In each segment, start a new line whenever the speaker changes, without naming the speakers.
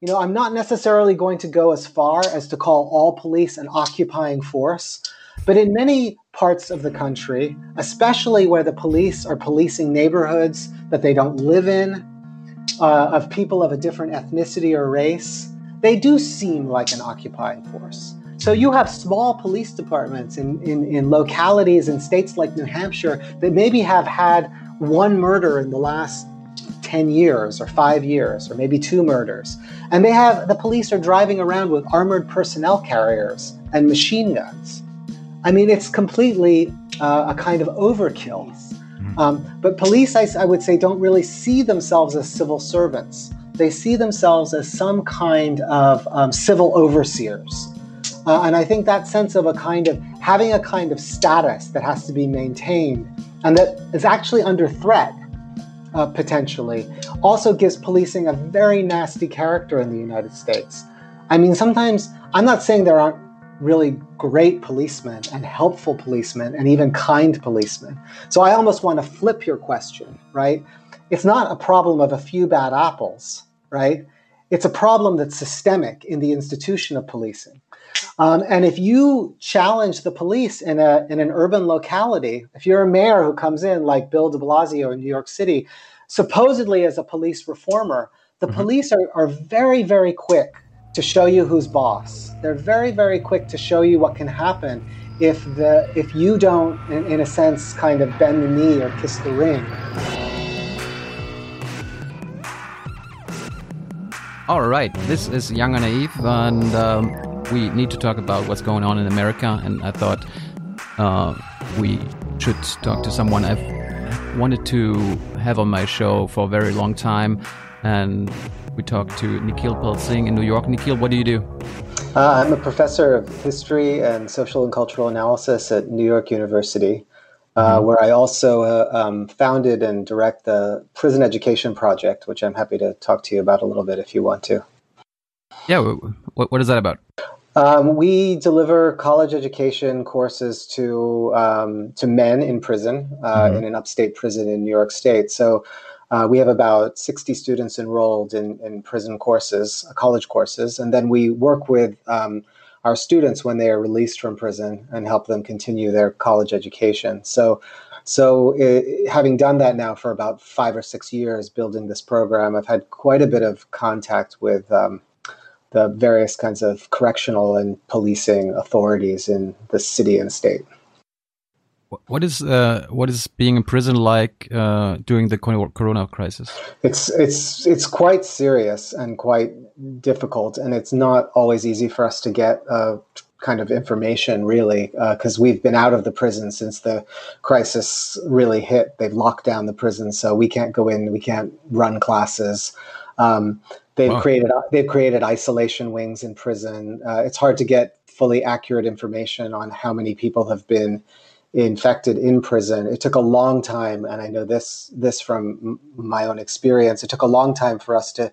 you know, I'm not necessarily going to go as far as to call all police an occupying force, but in many parts of the country, especially where the police are policing neighborhoods that they don't live in, uh, of people of a different ethnicity or race, they do seem like an occupying force. So you have small police departments in, in, in localities in states like New Hampshire that maybe have had one murder in the last 10 years or five years or maybe two murders. And they have the police are driving around with armored personnel carriers and machine guns. I mean, it's completely uh, a kind of overkill. Mm-hmm. Um, but police, I, I would say, don't really see themselves as civil servants. They see themselves as some kind of um, civil overseers. Uh, and I think that sense of a kind of having a kind of status that has to be maintained and that is actually under threat uh, potentially, also gives policing a very nasty character in the United States. I mean, sometimes I'm not saying there aren't really great policemen and helpful policemen and even kind policemen. So I almost want to flip your question, right? It's not a problem of a few bad apples, right? It's a problem that's systemic in the institution of policing. Um, and if you challenge the police in, a, in an urban locality, if you're a mayor who comes in like Bill de Blasio in New York City, supposedly as a police reformer, the mm-hmm. police are, are very, very quick to show you who's boss. They're very, very quick to show you what can happen if the if you don't, in, in a sense, kind of bend the knee or kiss the ring.
All right, this is Young and Naive, and um, we need to talk about what's going on in America. And I thought uh, we should talk to someone I've wanted to have on my show for a very long time. And we talked to Nikhil Pal-Singh in New York. Nikhil, what do you do?
Uh, I'm a professor of history and social and cultural analysis at New York University, uh, mm-hmm. where I also uh, um, founded and direct the Prison Education Project, which I'm happy to talk to you about a little bit if you want to.
Yeah, what, what is that about?
Um, we deliver college education courses to um, to men in prison uh, mm-hmm. in an upstate prison in New York State. So uh, we have about 60 students enrolled in, in prison courses, uh, college courses, and then we work with um, our students when they are released from prison and help them continue their college education. So, so it, having done that now for about five or six years, building this program, I've had quite a bit of contact with um, the various kinds of correctional and policing authorities in the city and state.
What is uh, what is being in prison like uh, during the Corona crisis?
It's it's it's quite serious and quite difficult, and it's not always easy for us to get uh, kind of information really because uh, we've been out of the prison since the crisis really hit. They've locked down the prison, so we can't go in, we can't run classes. Um, they've wow. created they've created isolation wings in prison. Uh, it's hard to get fully accurate information on how many people have been infected in prison. It took a long time, and I know this this from my own experience. It took a long time for us to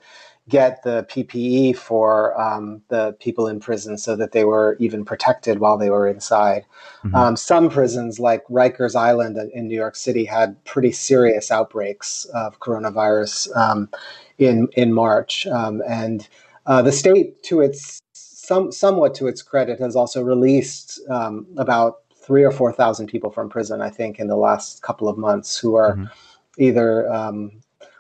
get the PPE for um, the people in prison so that they were even protected while they were inside. Mm-hmm. Um, some prisons, like Rikers Island in New York City, had pretty serious outbreaks of coronavirus um, in in March, um, and uh, the state, to its some somewhat to its credit, has also released um, about three or four thousand people from prison. I think in the last couple of months who are mm-hmm. either um,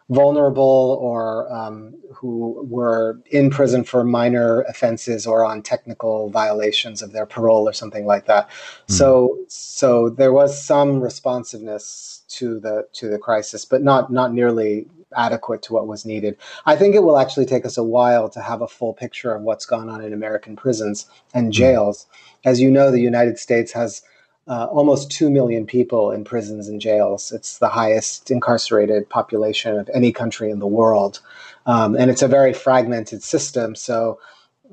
vulnerable or um, who were in prison for minor offenses or on technical violations of their parole or something like that. Mm. So, so there was some responsiveness to the to the crisis, but not not nearly adequate to what was needed. I think it will actually take us a while to have a full picture of what's gone on in American prisons and hmm. jails. As you know, the United States has uh, almost 2 million people in prisons and jails. It's the highest incarcerated population of any country in the world. Um, and it's a very fragmented system. So,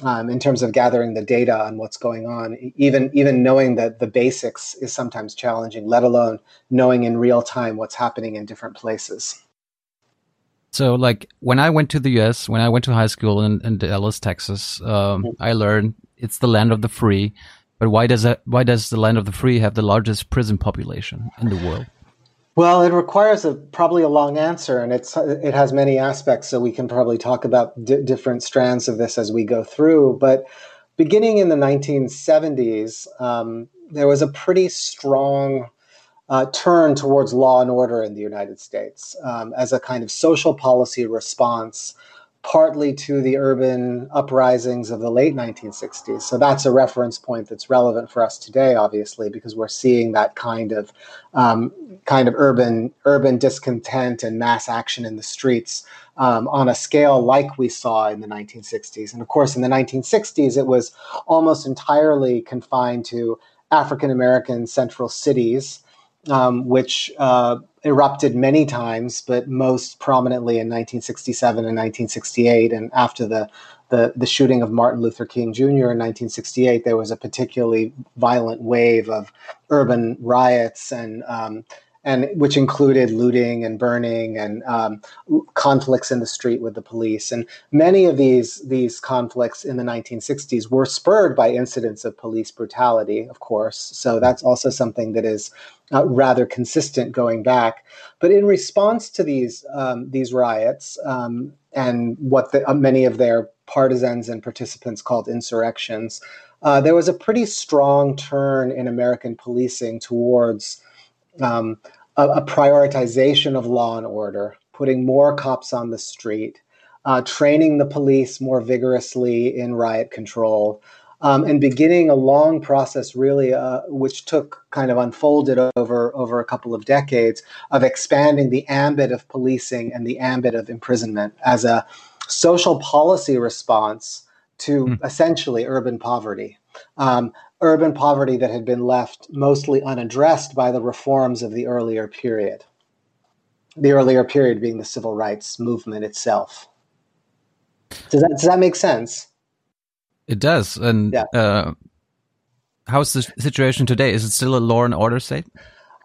um, in terms of gathering the data on what's going on, even even knowing that the basics is sometimes challenging, let alone knowing in real time what's happening in different places.
So, like when I went to the U.S., when I went to high school in, in Dallas, Texas, um, mm-hmm. I learned it's the land of the free. But why does that? Why does the land of the free have the largest prison population in the world?
Well, it requires a probably a long answer, and it's it has many aspects. So we can probably talk about different strands of this as we go through. But beginning in the 1970s, um, there was a pretty strong uh, turn towards law and order in the United States um, as a kind of social policy response partly to the urban uprisings of the late 1960s. So that's a reference point that's relevant for us today, obviously, because we're seeing that kind of um, kind of urban urban discontent and mass action in the streets um, on a scale like we saw in the 1960s. And of course, in the 1960s, it was almost entirely confined to African American central cities um, which uh, erupted many times, but most prominently in 1967 and 1968. And after the, the, the shooting of Martin Luther King Jr. in 1968, there was a particularly violent wave of urban riots and um, and which included looting and burning and um, conflicts in the street with the police. And many of these these conflicts in the 1960s were spurred by incidents of police brutality, of course. So that's also something that is uh, rather consistent going back. But in response to these um, these riots um, and what the, uh, many of their partisans and participants called insurrections, uh, there was a pretty strong turn in American policing towards um, a, a, prioritization of law and order, putting more cops on the street, uh, training the police more vigorously in riot control, um, and beginning a long process, really, uh, which took kind of unfolded over over a couple of decades of expanding the ambit of policing and the ambit of imprisonment as a social policy response to mm. essentially urban poverty. Um, urban poverty that had been left mostly unaddressed by the reforms of the earlier period. The earlier period being the civil rights movement itself. Does that, does that make sense?
It does. And yeah. uh, how's the situation today? Is it still a law and order state?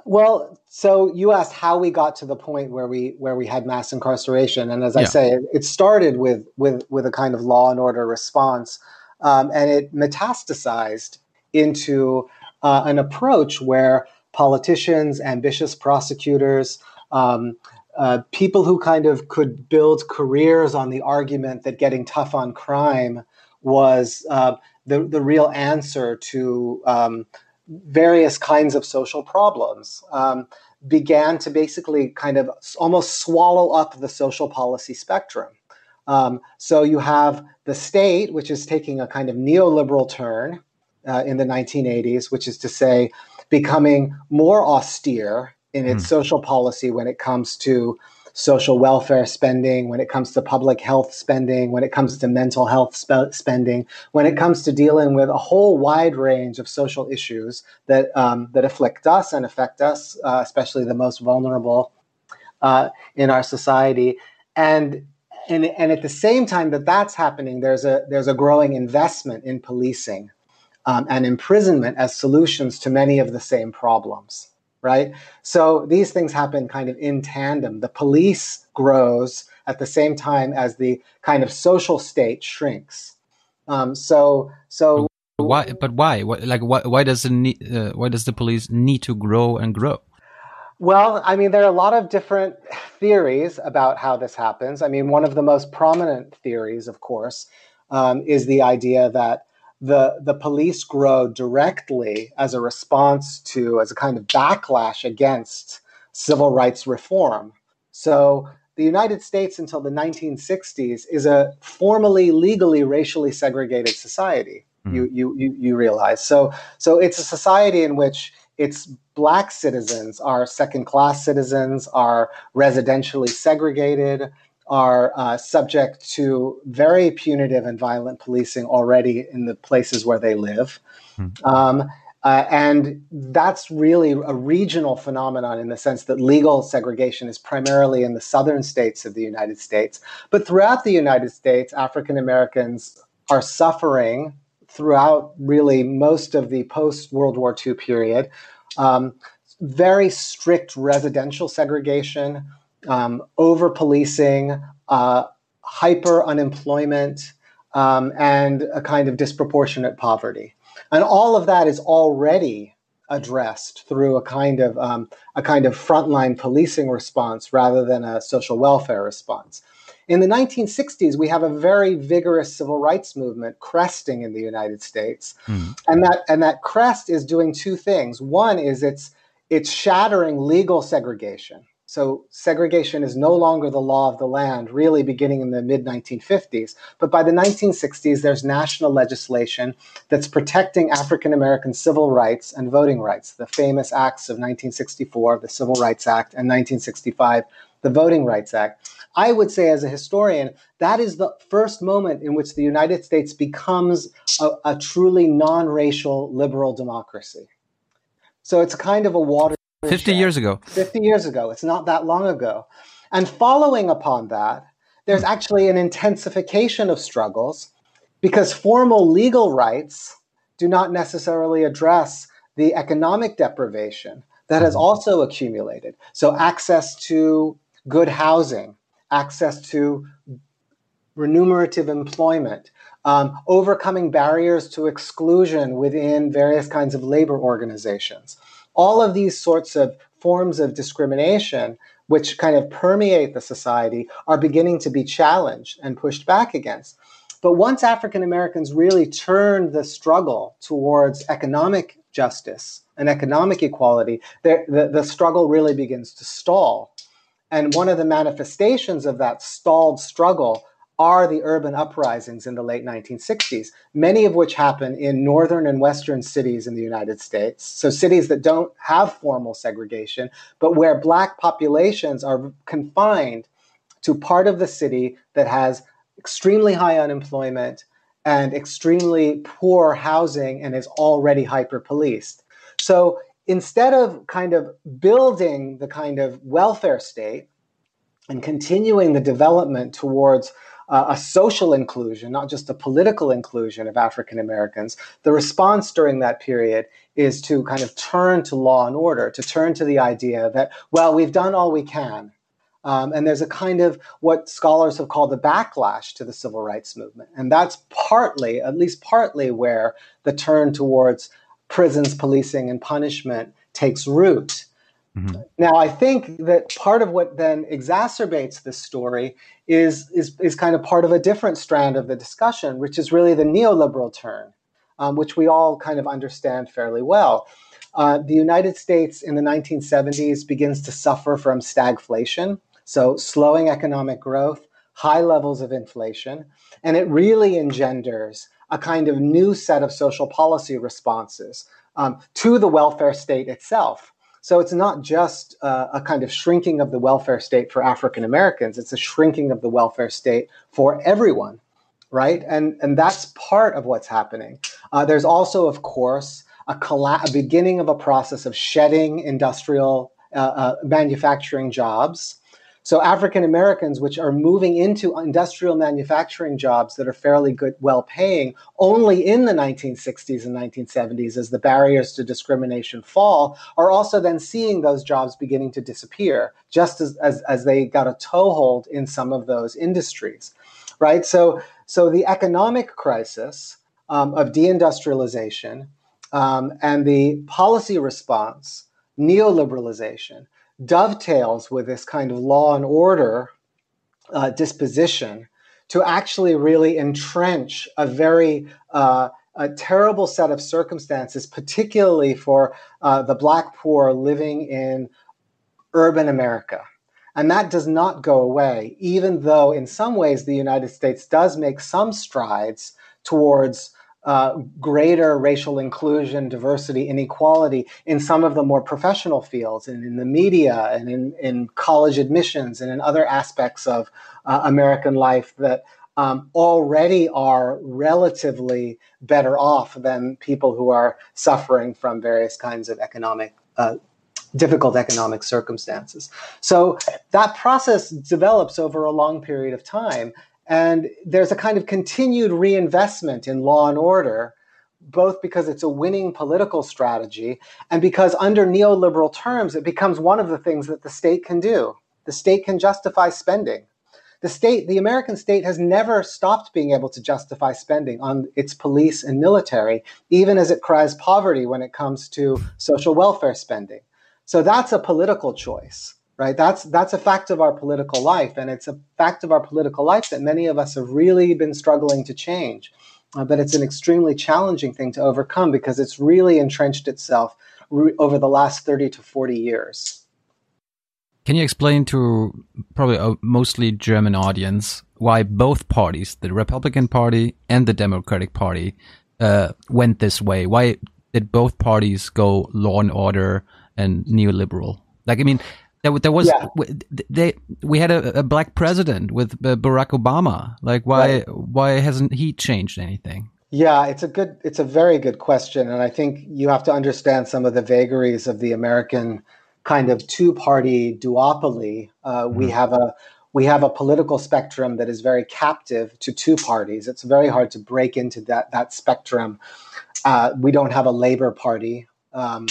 Well, so you asked how we got to the point where we where we had mass incarceration, and as I say, it, it, started with with with a kind of law and order response, um, and it metastasized into uh, an approach where politicians, ambitious prosecutors, um, uh, people who kind of could build careers on the argument that getting tough on crime was uh, the, the real answer to um, various kinds of social problems, um, began to basically kind of almost swallow up the social policy spectrum. Um, so you have the state, which is taking a kind of neoliberal turn uh, in the 1980s, which is to say, becoming more austere in its mm. social policy when it comes to social welfare spending, when it comes to public health spending, when it comes to mental health spe- spending, when it comes to dealing with a whole wide range of social issues that um, that afflict us and affect us, uh, especially the most vulnerable uh, in our society, and. And, and at the same time that that's happening, there's a there's a growing investment in policing um, and imprisonment as solutions to many of the same problems right? So these things happen kind of in tandem. The police grows at the same time as the kind of social state shrinks. Um, so, so
why? But why? like, why? Why does the need, uh, Why does the police need to grow and grow?
Well, I mean, there are a lot of different theories about how this happens. I mean, one of the most prominent theories, of course, um, is the idea that the the police grow directly as a response to as a kind of backlash against civil rights reform. So the United States until the 1960s is a formally legally racially segregated society. Mm. You, you you you realize. So so it's a society in which its black citizens are second class citizens, are residentially segregated, are uh, subject to very punitive and violent policing already in the places where they live. Mm. Um, uh, and that's really a regional phenomenon in the sense that legal segregation is primarily in the southern states of the United States. But throughout the United States, African Americans are suffering throughout really most of the post World War II period. Um, very strict residential segregation, um, over policing, uh, hyper unemployment, um, and a kind of disproportionate poverty. And all of that is already addressed through a kind of um, a kind of frontline policing response rather than a social welfare response. In the 1960s, we have a very vigorous civil rights movement cresting in the United States, mm. and that and that crest is doing two things. One is it's it's shattering legal segregation. So segregation is no longer the law of the land, really beginning in the mid 1950s. But by the 1960s, there's national legislation that's protecting African American civil rights and voting rights. The famous acts of 1964, the Civil Rights Act, and 1965, the Voting Rights Act. I would say, as a historian, that is the first moment in which the United States becomes a, a truly non racial liberal democracy. So it's kind of a water
50 years ago.
50 years ago. It's not that long ago. And following upon that, there's actually an intensification of struggles because formal legal rights do not necessarily address the economic deprivation that has also accumulated. So, access to good housing, access to remunerative employment, um, overcoming barriers to exclusion within various kinds of labor organizations all of these sorts of forms of discrimination which kind of permeate the society are beginning to be challenged and pushed back against. But once African Americans really turn the struggle towards economic justice and economic equality, the, the struggle really begins to stall. And one of the manifestations of that stalled struggle are the urban uprisings in the late 1960s, many of which happen in northern and western cities in the United States. So, cities that don't have formal segregation, but where Black populations are confined to part of the city that has extremely high unemployment and extremely poor housing and is already hyper policed. So, instead of kind of building the kind of welfare state and continuing the development towards uh, a social inclusion, not just a political inclusion of African Americans, the response during that period is to kind of turn to law and order, to turn to the idea that, well, we've done all we can. Um, and there's a kind of what scholars have called the backlash to the civil rights movement. And that's partly, at least partly, where the turn towards prisons, policing, and punishment takes root. Mm-hmm. Now, I think that part of what then exacerbates this story is, is, is kind of part of a different strand of the discussion, which is really the neoliberal turn, um, which we all kind of understand fairly well. Uh, the United States in the 1970s begins to suffer from stagflation, so slowing economic growth, high levels of inflation, and it really engenders a kind of new set of social policy responses um, to the welfare state itself. So it's not just uh, a kind of shrinking of the welfare state for African Americans, it's a shrinking of the welfare state for everyone, right? And, and that's part of what's happening. Uh, there's also, of course, a, colla- a beginning of a process of shedding industrial uh, uh manufacturing jobs so African Americans, which are moving into industrial manufacturing jobs that are fairly good, well paying, only in the 1960s and 1970s, as the barriers to discrimination fall, are also then seeing those jobs beginning to disappear, just as, as, as they got a toehold in some of those industries, right? So, so the economic crisis um, of deindustrialization um, and the policy response, neoliberalization, dovetails with this kind of law and order uh, disposition to actually really entrench a very uh, a terrible set of circumstances, particularly for uh, the Black poor living in urban America. And that does not go away, even though in some ways the United States does make some strides towards uh, greater racial inclusion, diversity, inequality in some of the more professional fields and in the media and in, in college admissions and in other aspects of uh, American life that um, already are relatively better off than people who are suffering from various kinds of economic. Uh, difficult economic circumstances. So that process develops over a long period of time. And there's a kind of continued reinvestment in law and order, both because it's a winning political strategy and because, under neoliberal terms, it becomes one of the things that the state can do. The state can justify spending. the state, the American state has never stopped being able to justify spending on its police and military, even as it cries poverty when it comes to social welfare spending. So that's a political choice, right? That's that's a fact of our political life, and it's a fact of our political life that many of us have really been struggling to change. Uh, but it's an extremely challenging thing to overcome because it's really entrenched itself re- over the last 30 to 40 years.
Can you explain to probably a mostly German audience why both parties, the Republican Party and the Democratic Party, uh, went this way? Why did both parties go law and order and neoliberal? Like, I mean, there, there was yeah. they we had a, a, black president with uh, Barack Obama. Like, why right. why hasn't he changed anything?
Yeah, it's a good, it's a very good question, and I think you have to understand some of the vagaries of the American kind of two-party duopoly. Uh, mm-hmm. We have a we have a political spectrum that is very captive to two parties. It's very hard to break into that that spectrum. Uh, we don't have a Labor Party, um,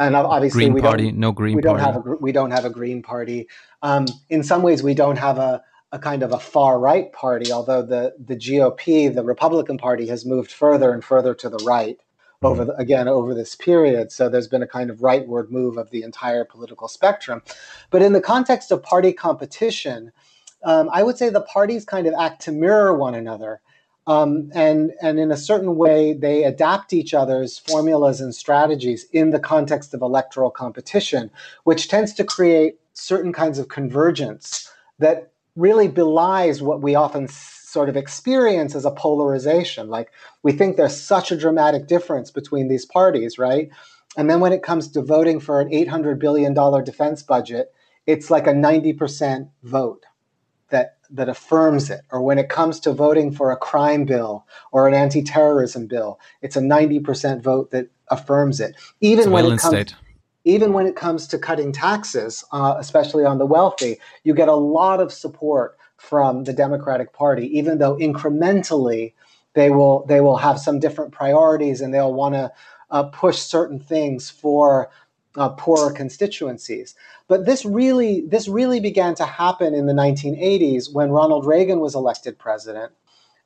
and obviously
green
we
party,
don't.
No Green
we
Party.
don't have a we don't have a Green Party. Um, in some ways, we don't have a a kind of a far right party, although the, the GOP, the Republican Party, has moved further and further to the right over the, again over this period. So there's been a kind of rightward move of the entire political spectrum. But in the context of party competition, um, I would say the parties kind of act to mirror one another. Um, and, and in a certain way, they adapt each other's formulas and strategies in the context of electoral competition, which tends to create certain kinds of convergence that really belies what we often sort of experience as a polarization. Like we think there's such a dramatic difference between these parties, right? And then when it comes to voting for an $800 billion defense budget, it's like a 90% vote that, that affirms it. Or when it comes to voting for a crime bill or an anti terrorism bill, it's a 90% vote that affirms it. Even when it comes. State even when it comes to cutting taxes, uh, especially on the wealthy, you get a lot of support from the Democratic Party, even though incrementally they will they will have some different priorities and they'll want to uh, push certain things for uh, poorer constituencies. But this really this really began to happen in the 1980s when Ronald Reagan was elected president.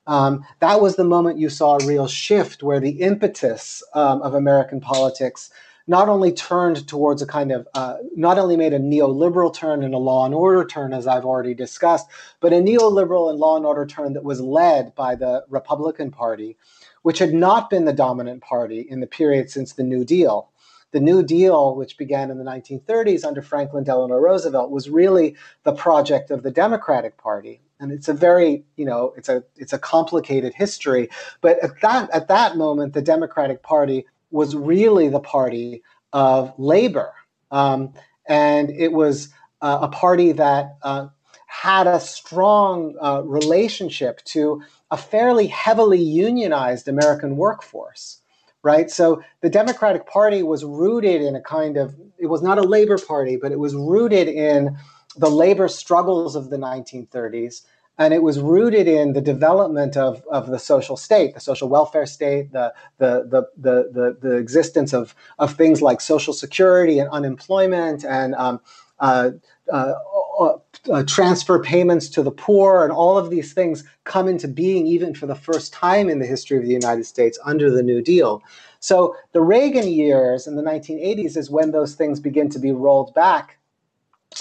Um, that was the moment you saw a real shift where the impetus um, of American politics not only turned towards a kind of, uh, not only made a neoliberal turn and a law and order turn, as I've already discussed, but a neoliberal and law and order turn that was led by the Republican Party, which had not been the dominant party in the period since the New Deal. The New Deal, which began in the 1930s under Franklin Delano Roosevelt, was really the project of the Democratic Party. And it's a very you know it's a it's a complicated history. But at that at that moment the democratic party was really the party of labor. Um, and it was uh, a party that uh, had a strong uh, relationship to a fairly heavily unionized American workforce, right? So the Democratic Party was rooted in a kind of, it was not a labor party, but it was rooted in the labor struggles of the 1930s and it was rooted in the development of, of the social state, the social welfare state, the, the, the, the, the, the existence of, of things like social security and unemployment and um, uh, uh, uh, uh, transfer payments to the poor, and all of these things come into being even for the first time in the history of the United States under the New Deal. So the Reagan years in the 1980s is when those things begin to be rolled back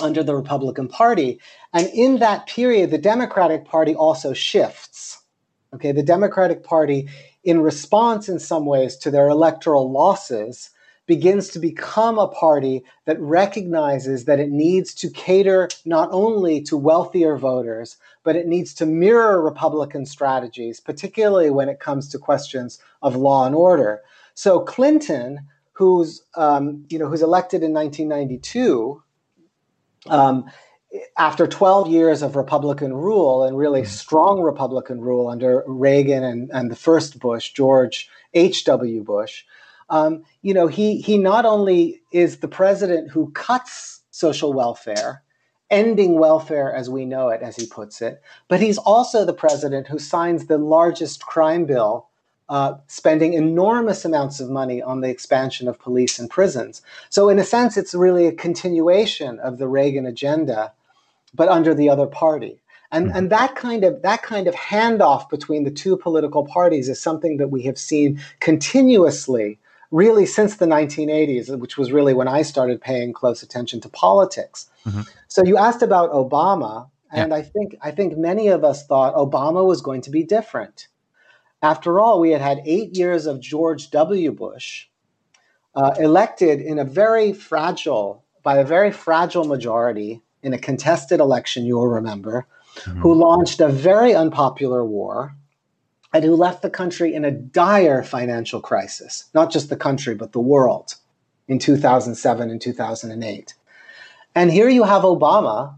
under the Republican Party. And in that period, the Democratic Party also shifts. Okay, the Democratic Party, in response in some ways to their electoral losses, begins to become a party that recognizes that it needs to cater not only to wealthier voters, but it needs to mirror Republican strategies, particularly when it comes to questions of law and order. So Clinton, who's um, you know who's elected in 1992, um, after 12 years of Republican rule and really mm. strong Republican rule under Reagan and, and the first Bush, George H.W. Bush, um, you know, he, he not only is the president who cuts social welfare, ending welfare as we know it, as he puts it, but he's also the president who signs the largest crime bill uh, spending enormous amounts of money on the expansion of police and prisons. So, in a sense, it's really a continuation of the Reagan agenda, but under the other party. And, and that kind of that kind of handoff between the two political parties is something that we have seen continuously, really since the 1980s, which was really when I started paying close attention to politics. Mm-hmm. So you asked about Obama, and yeah. I think I think many of us thought Obama was going to be different. After all, we had had eight years of George W. Bush, uh, elected in a very fragile, by a very fragile majority in a contested election. You will remember, mm-hmm. who launched a very unpopular war and who left the country in a dire financial crisis, not just the country, but the world in 2007 and 2008. And here you have Obama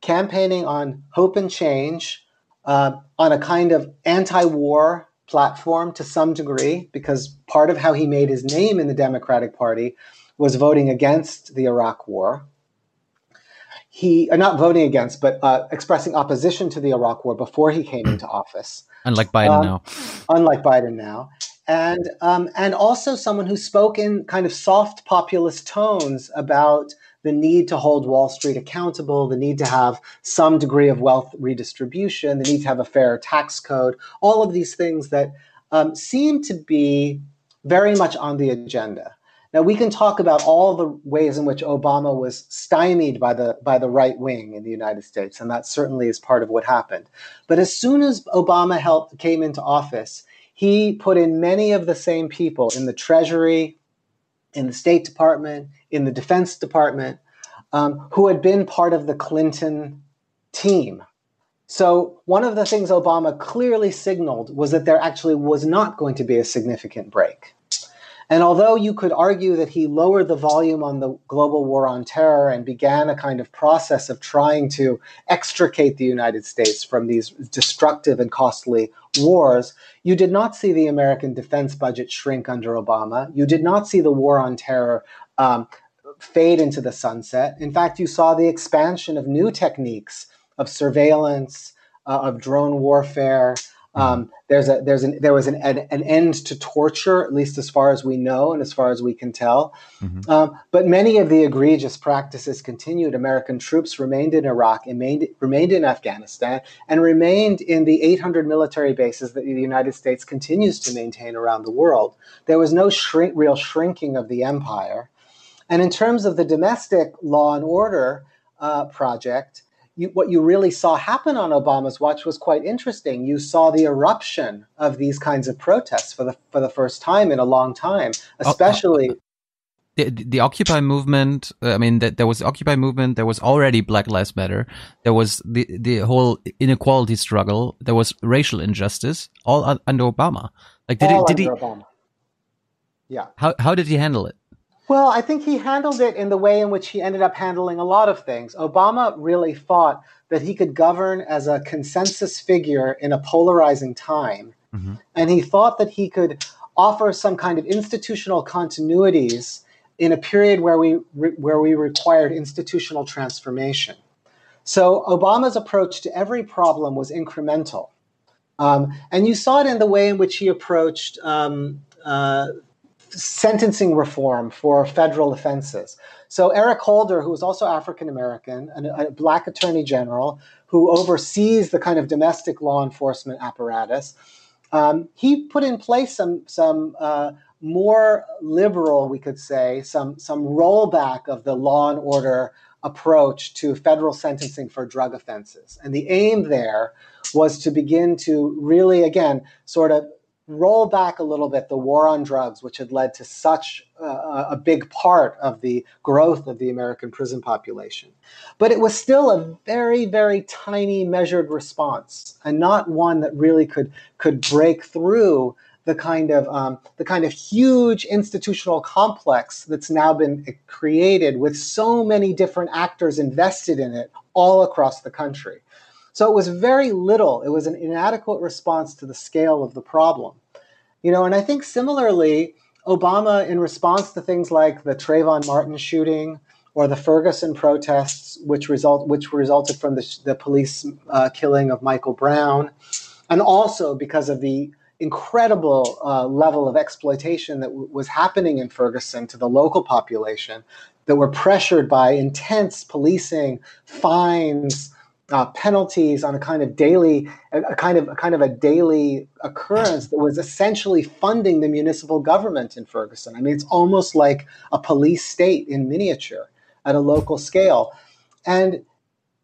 campaigning on hope and change, uh, on a kind of anti war platform to some degree, because part of how he made his name in the Democratic Party was voting against the Iraq War he uh, not voting against, but uh, expressing opposition to the Iraq War before he came into office.
Unlike Biden um, now.
Unlike Biden now, and um, and also someone who spoke in kind of soft populist tones about the need to hold Wall Street accountable, the need to have some degree of wealth redistribution, the need to have a fair tax code, all of these things that um, seem to be very much on the agenda. Now we can talk about all the ways in which Obama was stymied by the by the right wing in the United States, and that certainly is part of what happened. But as soon as Obama helped, came into office, he put in many of the same people in the Treasury, in the State Department, in the Defense Department, um, who had been part of the Clinton team. So, one of the things Obama clearly signaled was that there actually was not going to be a significant break. And although you could argue that he lowered the volume on the global war on terror and began a kind of process of trying to extricate the United States from these destructive and costly wars, you did not see the American defense budget shrink under Obama. You did not see the war on terror um, fade into the sunset. In fact, you saw the expansion of new techniques of surveillance, uh, of drone warfare, um, there's a there's an there was an, an, an end to torture, at least as far as we know and as far as we can tell. Mm-hmm. Um, but many of the egregious practices continued. American troops remained in Iraq, remained remained in Afghanistan, and remained in the 800 military bases that the United States continues to maintain around the world. There was no shrink, real shrinking of the empire. And in terms of the domestic law and order uh, project, you, what you really saw happen on Obama's watch was quite interesting. You saw the eruption of these kinds of protests for the for the first time in a long time, oh, especially. Oh,
the, the Occupy movement. Uh, I mean, that there was the Occupy movement. There was already Black Lives Matter. There was the the whole inequality struggle. There was racial injustice, all under Obama.
Like, did all he? Did he? Obama.
Yeah. How how did he handle it?
Well, I think he handled it in the way in which he ended up handling a lot of things. Obama really thought that he could govern as a consensus figure in a polarizing time. Mm-hmm. And he thought that he could offer some kind of institutional continuities in a period where we, re- where we required institutional transformation. So Obama's approach to every problem was incremental. Um, and you saw it in the way in which he approached um, uh, sentencing reform for federal offenses. So Eric Holder, who is also African American, a black attorney general who oversees the kind of domestic law enforcement apparatus, um, he put in place some some uh, more liberal, we could say, some some rollback of the law and order approach to federal sentencing for drug offenses. And the aim there was to begin to really, again, sort of roll back a little bit the war on drugs, which had led to such uh, a big part of the growth of the American prison population. But it was still a very, very tiny measured response, and not one that really could could break through the kind of um, the kind of huge institutional complex that's now been created with so many different actors invested in it all across the country. So it was very little. It was an inadequate response to the scale of the problem. You know, and I think similarly, Obama, in response to things like the Trayvon Martin shooting or the Ferguson protests, which result which resulted from the, the police uh, killing of Michael Brown, and also because of the incredible uh, level of exploitation that w- was happening in Ferguson to the local population, that were pressured by intense policing, fines, uh, penalties on a kind of daily, a, kind of a kind of a daily occurrence that was essentially funding the municipal government in Ferguson. I mean, it's almost like a police state in miniature at a local scale. And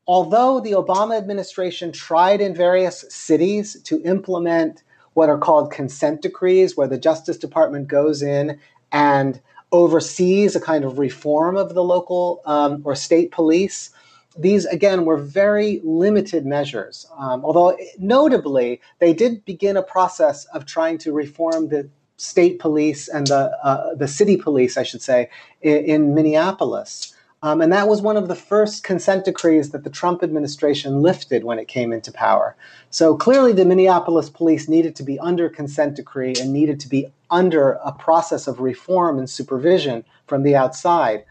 although the Obama administration tried in various cities to implement what are called consent decrees, where the Justice Department goes in and oversees a kind of reform of the local um, or state police. These, again, were very limited measures, um, although notably, they did begin a process of trying to reform the state police and the, uh, the city police, I should say, in, in Minneapolis. Um, and that was one of the first consent decrees that the Trump administration lifted when it came into power. So clearly, the Minneapolis police needed to be under consent decree and needed to be under a process of reform and supervision from the outside.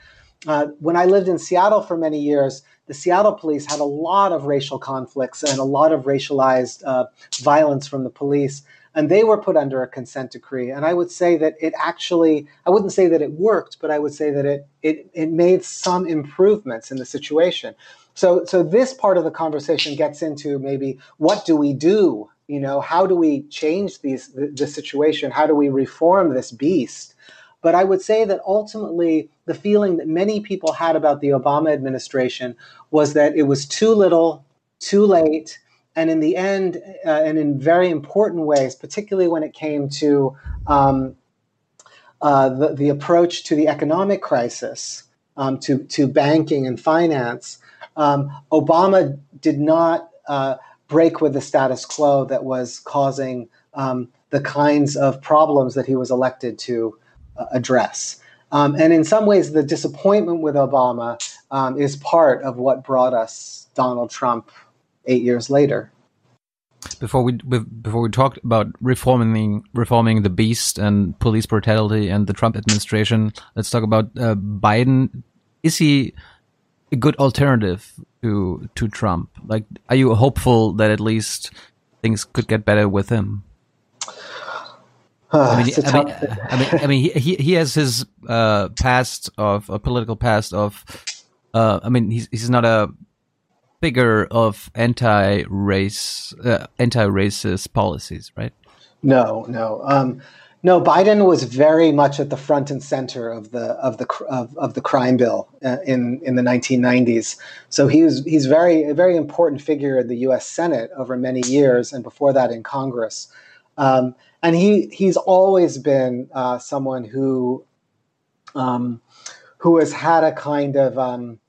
Uh, when I lived in Seattle for many years, the Seattle police had a lot of racial conflicts and a lot of racialized uh, violence from the police and they were put under a consent decree. And I would say that it actually, I wouldn't say that it worked, but I would say that it it it made some improvements in the situation. So so this part of the conversation gets into maybe what do we do? You know, how do we change these the, the situation? How do we reform this beast? But I would say that ultimately, the feeling that many people had about the Obama administration was that it was too little, too late, and in the end, uh, and in very important ways, particularly when it came to um, uh, the, the approach to the economic crisis, um, to, to banking and finance, um, Obama did not uh, break with the status quo that was causing um, the kinds of problems that he was elected to address. Um, and in some ways, the disappointment with Obama um, is part of what brought us Donald Trump eight years later.
Before we before we talked about reforming reforming the beast and police brutality and the Trump administration, let's talk about uh, Biden. Is he a good alternative to to Trump? Like, are you hopeful that at least things could get better with him? I mean, I mean, I mean, I mean, he he has his uh, past of a political past of. Uh, I mean, he's he's not a figure of anti-race, uh, anti-racist policies, right?
No, no, um, no. Biden was very much at the front and center of the of the of, of the crime bill uh, in in the 1990s. So he was he's very a very important figure in the U.S. Senate over many years, and before that in Congress. Um, and he he's always been uh, someone who um, who has had a kind of um,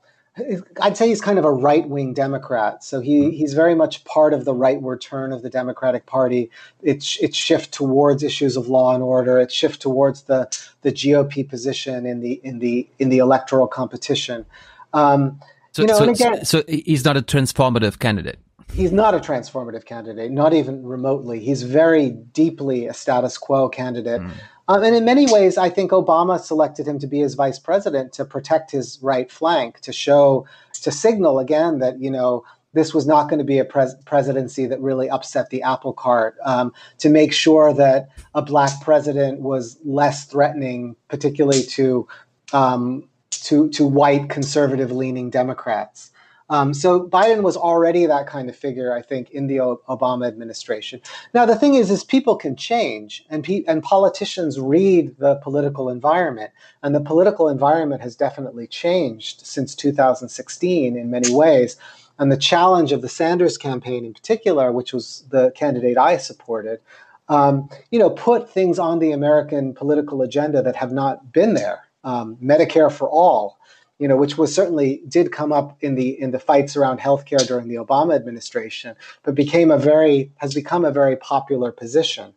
I'd say he's kind of a right wing Democrat. So he, he's very much part of the rightward turn of the Democratic Party. It's it's shift towards issues of law and order. It's shift towards the the GOP position in the in the in the electoral competition. Um,
so, you know, so, again, so he's not a transformative candidate.
He's not a transformative candidate, not even remotely. He's very deeply a status quo candidate. Mm. Um, and in many ways, I think Obama selected him to be his vice president to protect his right flank, to show, to signal again that, you know, this was not going to be a pres- presidency that really upset the apple cart, um, to make sure that a black president was less threatening, particularly to, um, to, to white conservative leaning Democrats. Um, so Biden was already that kind of figure, I think, in the Obama administration. Now the thing is, is people can change, and pe- and politicians read the political environment, and the political environment has definitely changed since 2016 in many ways. And the challenge of the Sanders campaign, in particular, which was the candidate I supported, um, you know, put things on the American political agenda that have not been there. Um, Medicare for all, you know, which was certainly did come up in the in the fights around healthcare during the Obama administration, but became a very has become a very popular position.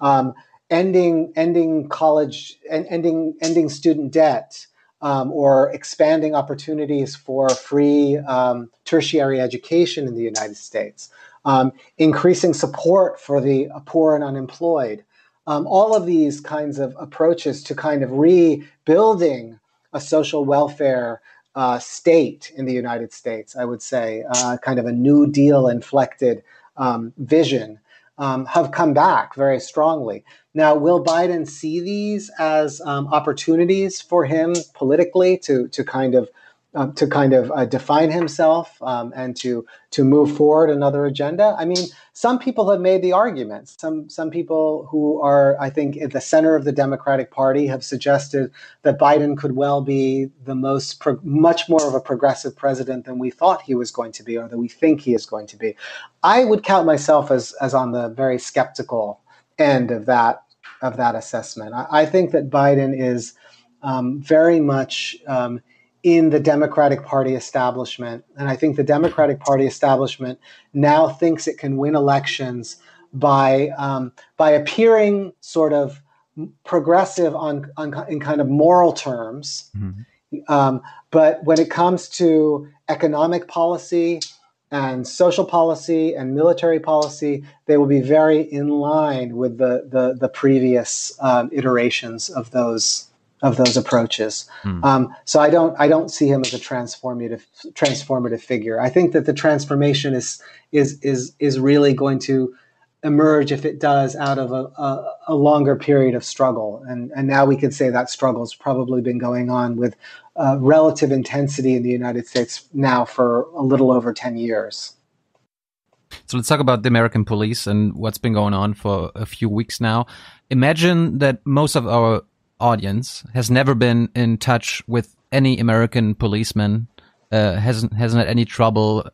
Um, ending ending college and ending ending student debt. Um, or expanding opportunities for free um, tertiary education in the United States, um, increasing support for the poor and unemployed, um, all of these kinds of approaches to kind of rebuilding a social welfare uh, state in the United States, I would say, uh, kind of a New Deal inflected um, vision, um, have come back very strongly. Now, will Biden see these as um, opportunities for him politically to, to kind of um, to kind of uh, define himself um, and to to move forward another agenda. I mean, some people have made the argument. Some some people who are, I think, at the center of the Democratic Party have suggested that Biden could well be the most, pro- much more of a progressive president than we thought he was going to be, or that we think he is going to be. I would count myself as as on the very skeptical end of that of that assessment. I, I think that Biden is um, very much um, in the Democratic Party establishment. And I think the Democratic Party establishment now thinks it can win elections by um, by appearing sort of progressive on, on in kind of moral terms. Mm-hmm. Um, but when it comes to economic policy and social policy and military policy, they will be very in line with the the, the previous um, iterations of those of those approaches. Hmm. Um, so I don't I don't see him as a transformative transformative figure. I think that the transformation is is is is really going to emerge if it does out of a, a, a longer period of struggle. And and now we could say that struggle has probably been going on with uh, relative intensity in the United States now for a little over ten years.
So let's talk about the American police and what's been going on for a few weeks now. Imagine that most of our audience has never been in touch with any American policeman, uh, hasn't hasn't had any trouble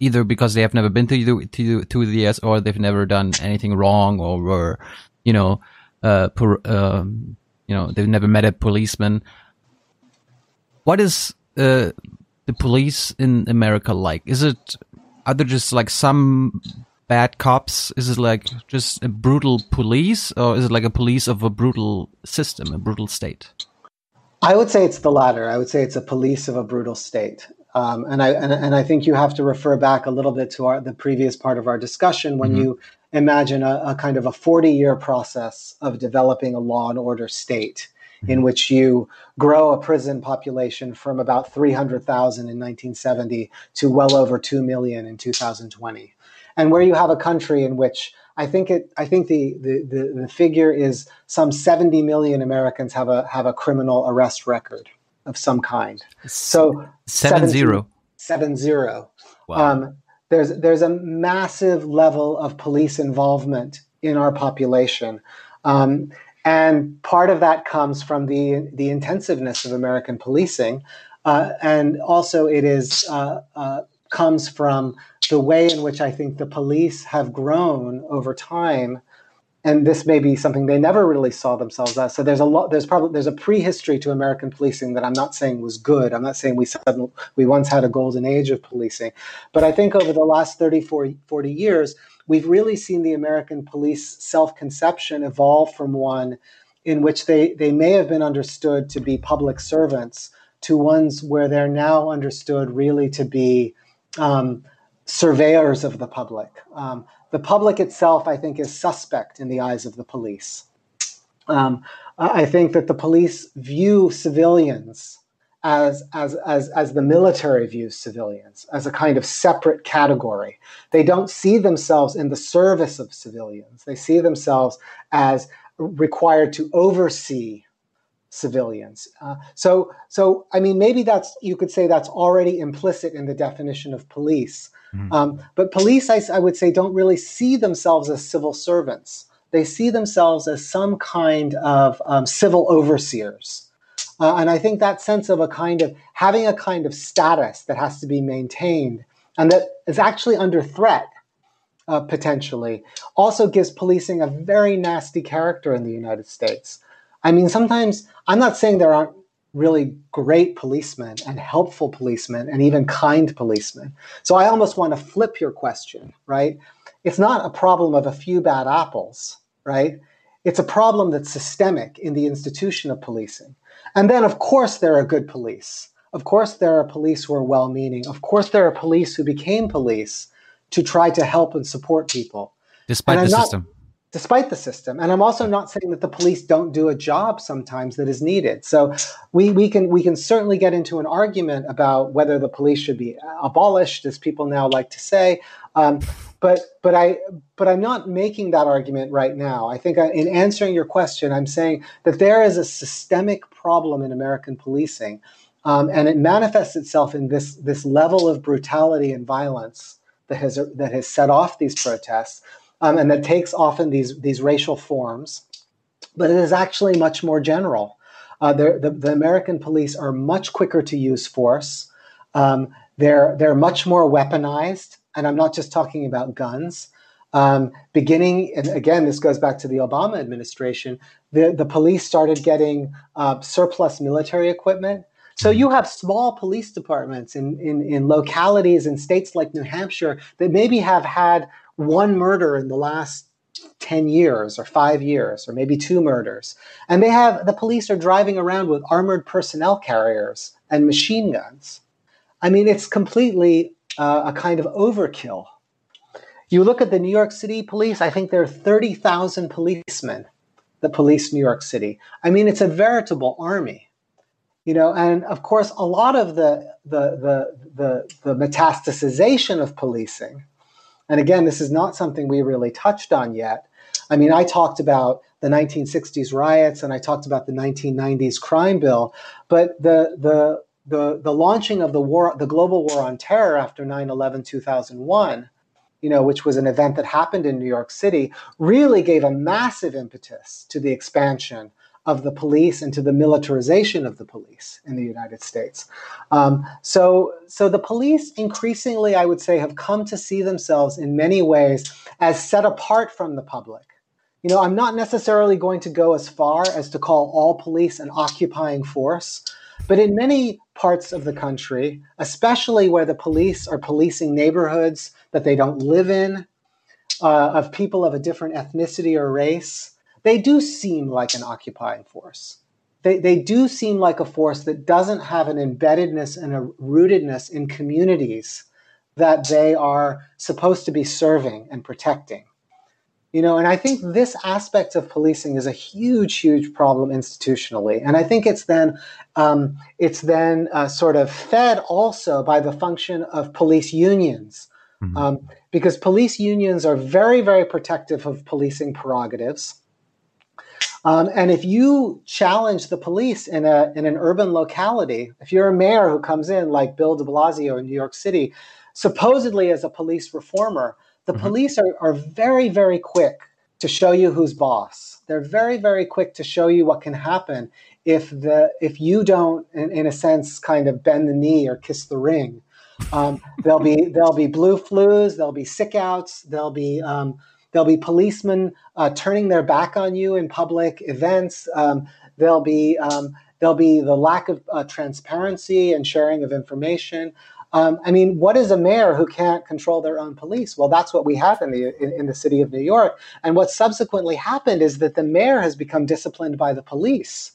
either because they have never been to the, to, to the US or they've never done anything wrong or were, you know, uh, per, uh, you know, they've never met a policeman. What is uh, the police in America like? Is it are there just like some bad cops? Is it like just a brutal police, or is it like a police of a brutal system, a brutal state?
I would say it's the latter. I would say it's a police of a brutal state. Um, and I and, and, I think you have to refer back a little bit to our the previous part of our discussion when mm-hmm. you imagine a, a, kind of a 40 year process of developing a law and order state mm-hmm. in which you grow a prison population from about 300,000 in 1970 to well over 2 million in 2020 and where you have a country in which I think it I think the, the, the, the, figure is some 70 million Americans have a have a criminal arrest record of some kind.
So seven zero.
Seven zero. Wow. Um, there's there's a massive level of police involvement in our population. Um, and part of that comes from the the intensiveness of American policing, uh, and also it is uh, uh, comes from the way in which I think the police have grown over time. And this may be something they never really saw themselves as. So there's a lot. There's probably there's a prehistory to American policing that I'm not saying was good. I'm not saying we suddenly, we once had a golden age of policing, but I think over the last 30, 40, 40 years, we've really seen the American police self-conception evolve from one in which they they may have been understood to be public servants to ones where they're now understood really to be um, surveyors of the public. Um, the public itself, I think, is suspect in the eyes of the police. Um, I think that the police view civilians as, as, as, as the military views civilians, as a kind of separate category. They don't see themselves in the service of civilians, they see themselves as required to oversee civilians. Uh, so, so I mean, maybe that's you could say that's already implicit in the definition of police. Mm-hmm. Um, but police, I, I, would say, don't really see themselves as civil servants. They see themselves as some kind of um, civil overseers. Uh, and I think that sense of a kind of having a kind of status that has to be maintained and that is actually under threat uh, potentially also gives policing a very nasty character in the United States. I mean, sometimes I'm not saying there aren't really great policemen and helpful policemen and even kind policemen. So I almost want to flip your question, right? It's not a problem of a few bad apples, right? It's a problem that's systemic in the institution of policing. And then, of course, there are good police. Of course, there are police who are well meaning. Of course, there are police who became police to try to help and support people.
Despite the not, system
despite the system. And I'm also not saying that the police don't do a job sometimes that is needed. So we, we can we can certainly get into an argument about whether the police should be abolished, as people now like to say. Um, but but I but I'm not making that argument right now. I think I, in answering your question, I'm saying that there is a systemic problem in American policing. Um, and it manifests itself in this, this level of brutality and violence that has, that has set off these protests um, and that takes often these, these racial forms. But it is actually much more general. Uh, the, the, American police are much quicker to use force. Um, they're, they're much more weaponized. And I'm not just talking about guns. Um, beginning, and again, this goes back to the Obama administration, the, the police started getting uh, surplus military equipment. So you have small police departments in, in, in localities in states like New Hampshire that maybe have had one murder in the last 10 years or five years or maybe two murders. And they have the police are driving around with armored personnel carriers and machine guns. I mean, it's completely uh, a kind of overkill. You look at the New York City police, I think there are 30,000 policemen that police New York City. I mean, it's a veritable army you know and of course a lot of the the the the, the metastasization of policing and again this is not something we really touched on yet. I mean i talked about the 1960s riots and i talked about the 1990s crime bill but the the the, the launching of the war the global war on terror after 9-11 2001 you know, which was an event that happened in New York City, really gave a massive impetus to the expansion of the police and to the militarization of the police in the United States. Um, so, so the police increasingly, I would say, have come to see themselves in many ways as set apart from the public. You know, I'm not necessarily going to go as far as to call all police an occupying force, but in many parts of the country, especially where the police are policing neighborhoods that they don't live in, uh, of people of a different ethnicity or race, they do seem like an occupying force. They, they do seem like a force that doesn't have an embeddedness and a rootedness in communities that they are supposed to be serving and protecting. You know, and I think this aspect of policing is a huge, huge problem institutionally, and I think it's then um, it's then uh, sort of fed also by the function of police unions, mm-hmm. um, because police unions are very, very protective of policing prerogatives. Um, and if you challenge the police in a in an urban locality, if you're a mayor who comes in like Bill De Blasio in New York City, supposedly as a police reformer, the mm-hmm. police are, are very very quick to show you who's boss. They're very very quick to show you what can happen if the if you don't, in, in a sense, kind of bend the knee or kiss the ring. Um, there'll be there'll be blue flus, there'll be sick outs, there'll be um, There'll be policemen uh, turning their back on you in public events. Um, there'll be um, there'll be the lack of uh, transparency and sharing of information. Um, I mean, what is a mayor who can't control their own police? Well, that's what we have in the in, in, the city of New York. And what subsequently happened is that the mayor has become disciplined by the police.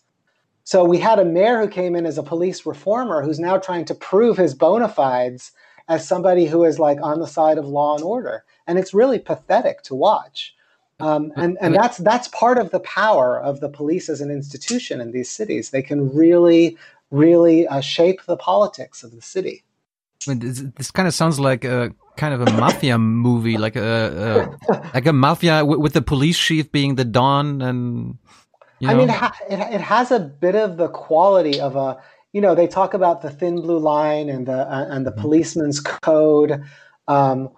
So we had a mayor who came in as a police reformer who's now trying to prove his bona fides as somebody who is like on the side of law and order and it's really pathetic to watch. Um, and and that's that's part of the power of the police as an institution in these cities. They can really, really uh, shape the politics of the city.
This, this, kind of sounds like a kind of a mafia movie, like a, a like a mafia with the police chief being the don, and
you know? I mean, it, it, it has a bit of the quality of a. You know, they talk about the thin blue line and the uh, and the mm-hmm. policeman's code. Um,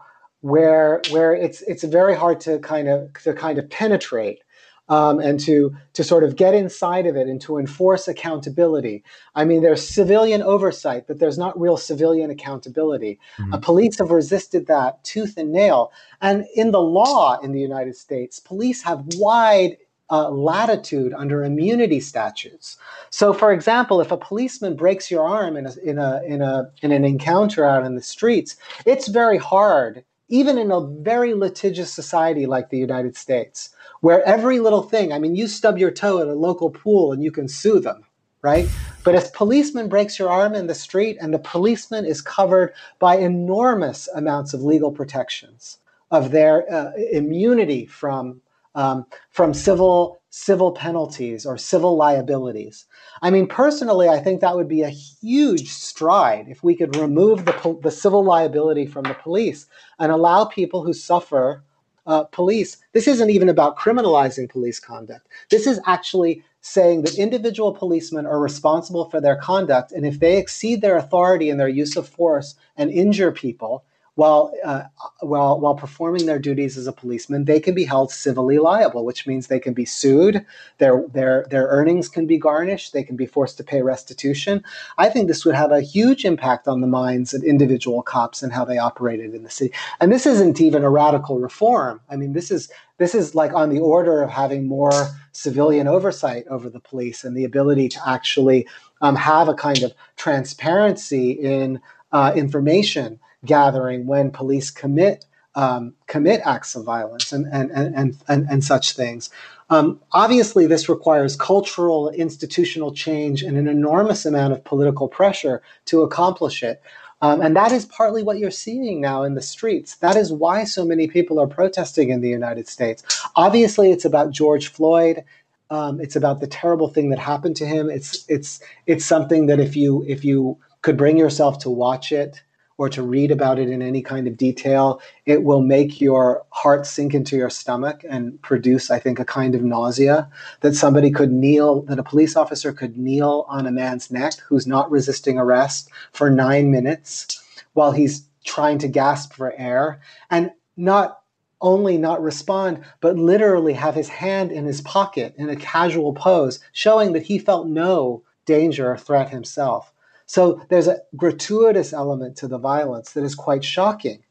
where where it's it's very hard to kind of to kind of penetrate um, and to to sort of get inside of it and to enforce accountability. I mean, there's civilian oversight, but there's not real civilian accountability. Mm-hmm. Uh, police have resisted that tooth and nail, and in the law in the United States, police have wide uh, latitude under immunity statutes. So, for example, if a policeman breaks your arm in a, in a in a in an encounter out in the streets, it's very hard even in a very litigious society like the United States, where every little thing, I mean, you stub your toe at a local pool and you can sue them, right? But if policeman breaks your arm in the street and the policeman is covered by enormous amounts of legal protections of their uh, immunity from um, from civil civil penalties or civil liabilities. I mean, personally, I think that would be a huge stride if we could remove the, the civil liability from the police and allow people who suffer uh, police, this isn't even about criminalizing police conduct. This is actually saying that individual policemen are responsible for their conduct. And if they exceed their authority in their use of force and injure people, while, uh, while, while performing their duties as a policeman, they can be held civilly liable, which means they can be sued, their, their, their earnings can be garnished, they can be forced to pay restitution. I think this would have a huge impact on the minds of individual cops and how they operated in the city. And this isn't even a radical reform. I mean, this is this is like on the order of having more civilian oversight over the police and the ability to actually um, have a kind of transparency in uh, information gathering when police commit um, commit acts of violence and and and and, and such things. Um, obviously, this requires cultural, institutional change and an enormous amount of political pressure to accomplish it. Um, and that is partly what you're seeing now in the streets. That is why so many people are protesting in the United States. Obviously, it's about George Floyd. Um, it's about the terrible thing that happened to him. It's it's it's something that if you if you could bring yourself to watch it, or to read about it in any kind of detail, it will make your heart sink into your stomach and produce, I think, a kind of nausea that somebody could kneel, that a police officer could kneel on a man's neck who's not resisting arrest for nine minutes while he's trying to gasp for air and not only not respond, but literally have his hand in his pocket in a casual pose, showing that he felt no danger or threat himself. So there's a gratuitous element to the violence that is quite shocking.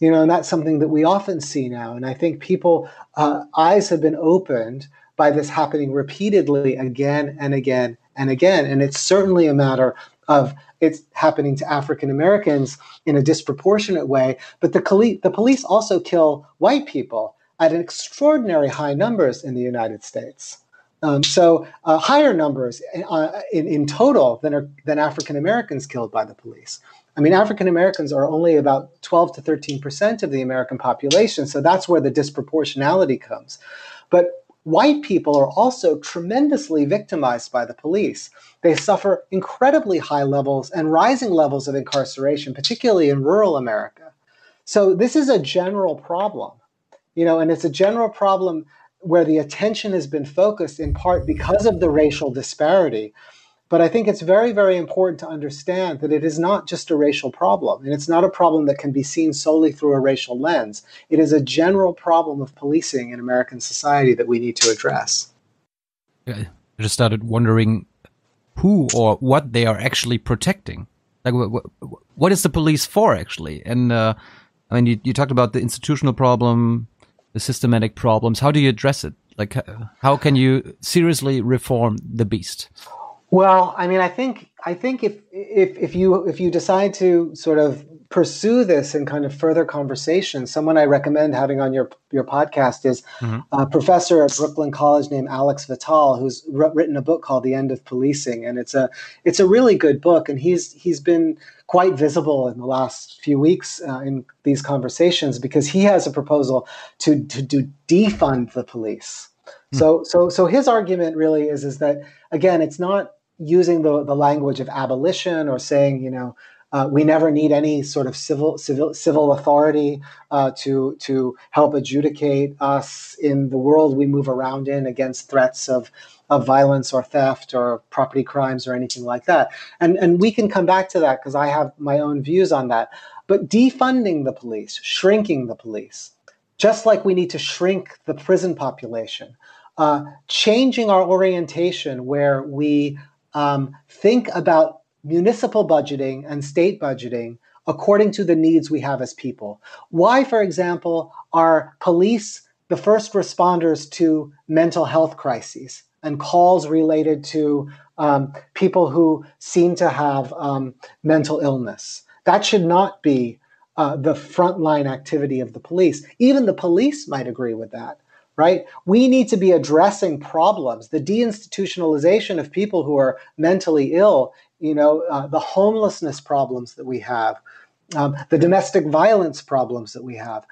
You know, and that's something that we often see now. And I think people, uh, eyes have been opened by this happening repeatedly again and again and again. And it's certainly a matter of it's happening to African Americans in a disproportionate way. But the, the police also kill white people at an extraordinary high numbers in the United States. Um, so uh, higher numbers uh, in, in total than, are, than African Americans killed by the police. I mean, African Americans are only about 12 to 13 percent of the American population, so that's where the disproportionality comes. But white people are also tremendously victimized by the police. They suffer incredibly high levels and rising levels of incarceration, particularly in rural America. So this is a general problem, you know, and it's a general problem where the attention has been focused in part because of the racial disparity. But I think it's very, very important to understand that it is not just a racial problem, and it's not a problem that can be seen solely through a racial lens. It is a general problem of policing in American society that we need to address.
I just started wondering who or what they are actually protecting. Like, what, is the police for, actually? And uh, I mean, you, you talked about the institutional problem, the systematic problems? How do you address it? Like, how can you seriously reform the beast?
Well, I mean, I think I think if if if you if you decide to sort of pursue this in kind of further conversation, someone I recommend having on your your podcast is mm-hmm. a professor at Brooklyn College named Alex Vitale, who's written a book called The End of Policing, and it's a it's a really good book, and he's he's been quite visible in the last few weeks uh, in these conversations because he has a proposal to to, to defund the police. Mm. So so so his argument really is is that again, it's not using the the language of abolition or saying you know uh, we never need any sort of civil civil civil authority uh, to to help adjudicate us in the world we move around in against threats of of violence or theft or property crimes or anything like that. And and we can come back to that because I have my own views on that. But defunding the police, shrinking the police, just like we need to shrink the prison population, uh, changing our orientation where we um, think about municipal budgeting and state budgeting according to the needs we have as people. Why, for example, are police the first responders to mental health crises and calls related to um, people who seem to have um, mental illness? That should not be uh, the frontline activity of the police. Even the police might agree with that right? We need to be addressing problems. The deinstitutionalization of people who are mentally ill you know, uh, the homelessness problems that we have, um, the domestic violence problems that we have,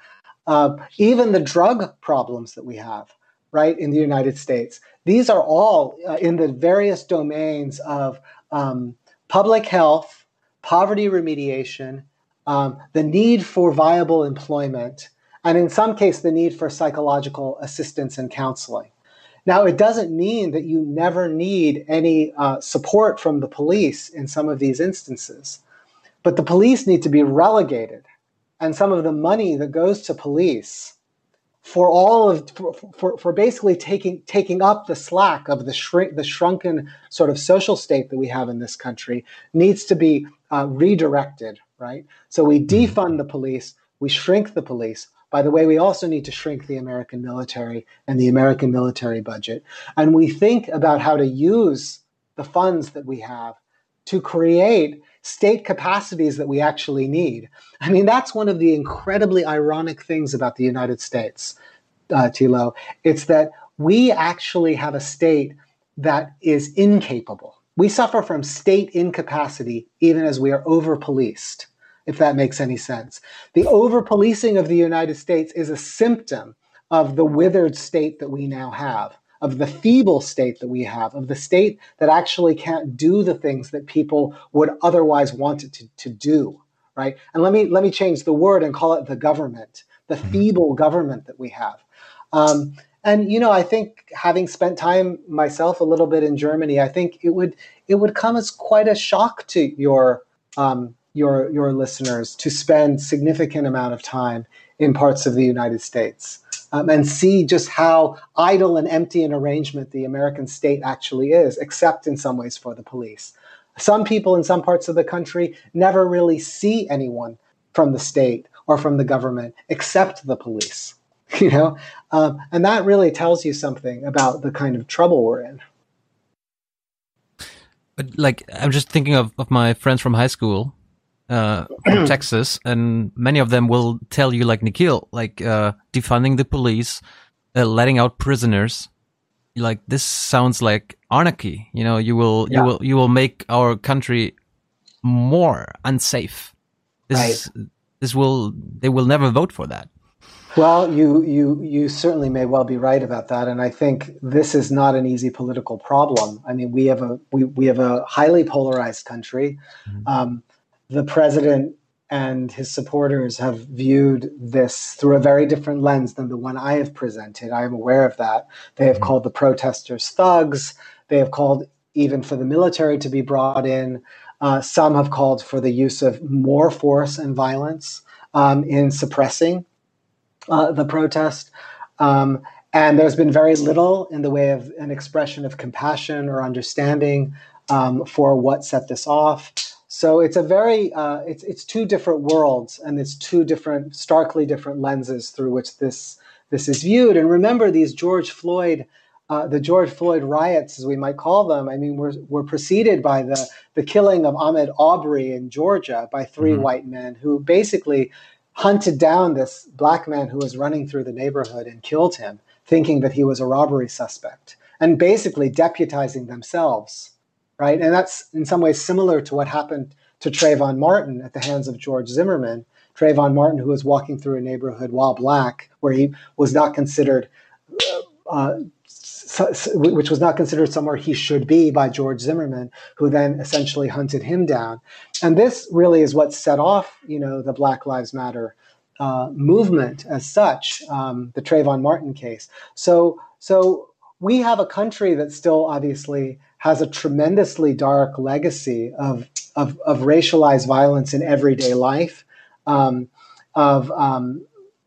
uh, even the drug problems that we have, right, in the United States. These are all uh, in the various domains of um, public health, poverty remediation, um, the need for viable employment, and in some case, the need for psychological assistance and counseling. Now, it doesn't mean that you never need any uh, support from the police in some of these instances, but the police need to be relegated, and some of the money that goes to police for all of for, for, for, basically taking taking up the slack of the shrink the shrunken sort of social state that we have in this country needs to be uh, redirected right so we mm-hmm. defund the police we shrink the police by the way we also need to shrink the american military and the american military budget and we think about how to use the funds that we have to create state capacities that we actually need. I mean, that's one of the incredibly ironic things about the United States, uh, Thilo. It's that we actually have a state that is incapable. We suffer from state incapacity even as we are over policed, if that makes any sense. The over policing of the United States is a symptom of the withered state that we now have of the feeble state that we have, of the state that actually can't do the things that people would otherwise want it to, to do, right? And let me let me change the word and call it the government, the mm-hmm. feeble government that we have. Um, and you know, I think having spent time myself a little bit in Germany, I think it would it would come as quite a shock to your um, your your listeners to spend significant amount of time in parts of the United States um, and see just how idle and empty an arrangement the American state actually is, except in some ways for the police. Some people in some parts of the country never really see anyone from the state or from the government except the police. You know, um, and that really tells you something about the kind of trouble we're in.
But like, I'm just thinking of, of my friends from high school uh, Texas, and many of them will tell you, like Nikhil, like uh, defunding the police, uh, letting out prisoners. Like this sounds like anarchy. You know, you will yeah. you will you will make our country more unsafe. This right. this will they will never vote for that.
Well, you you you certainly may well be right about that, and I think this is not an easy political problem. I mean, we have a we, we have a highly polarized country. Mm-hmm. Um, the president and his supporters have viewed this through a very different lens than the one I have presented. I am aware of that. They have mm-hmm. called the protesters thugs. They have called even for the military to be brought in. Uh, some have called for the use of more force and violence um, in suppressing uh, the protest. Um, and there's been very little in the way of an expression of compassion or understanding um, for what set this off. So it's a very uh, it's it's two different worlds and it's two different starkly different lenses through which this this is viewed. And remember these George Floyd. Uh, the George Floyd riots, as we might call them, I mean, were, were preceded by the, the killing of Ahmaud Arbery in Georgia by 3 mm-hmm. white men who basically hunted down this black man who was running through the neighborhood and killed him, thinking that he was a robbery suspect, and basically deputizing themselves right? And that's in some ways similar to what happened to Trayvon Martin at the hands of George Zimmerman. Trayvon Martin, who was walking through a neighborhood while black, where he was not considered, uh, which was not considered somewhere he should be by George Zimmerman, who then essentially hunted him down. And this really is what set off, you know, the Black Lives Matter uh, movement as such, um, the Trayvon Martin case. So, so we have a country that still obviously has a tremendously dark legacy of, of, of racialized violence in everyday life, um, of, um,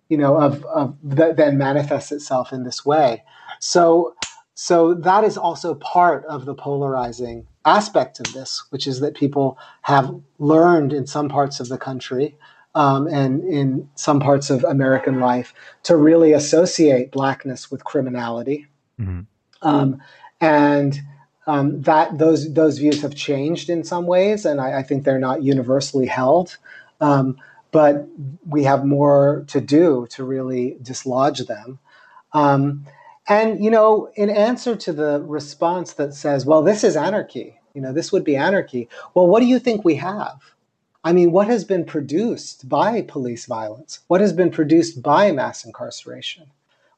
you know, of, of that then manifests itself in this way. So, so that is also part of the polarizing aspect of this, which is that people have learned in some parts of the country um, and in some parts of American life to really associate blackness with criminality. Mm-hmm. Um, and um, that those those views have changed in some ways, and I, I think they're not universally held. Um, but we have more to do to really dislodge them. Um, and you know, in answer to the response that says, "Well, this is anarchy," you know, this would be anarchy. Well, what do you think we have? I mean, what has been produced by police violence? What has been produced by mass incarceration?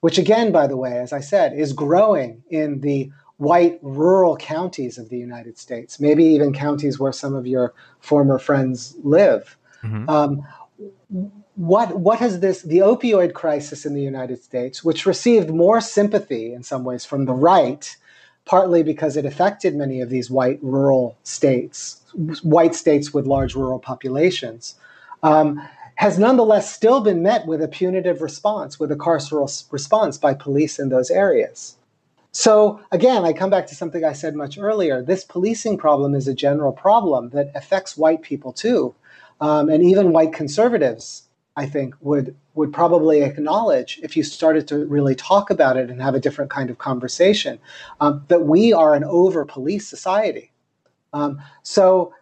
Which, again, by the way, as I said, is growing in the white rural counties of the United States, maybe even counties where some of your former friends live. Mm-hmm. Um, what what has this the opioid crisis in the United States, which received more sympathy in some ways from the right, partly because it affected many of these white rural states, white states with large rural populations, um, has nonetheless still been met with a punitive response, with a carceral response by police in those areas. So again, I come back to something I said much earlier. This policing problem is a general problem that affects white people too, um, and even white conservatives I think would would probably acknowledge if you started to really talk about it and have a different kind of conversation um, that we are an over police society. Um, so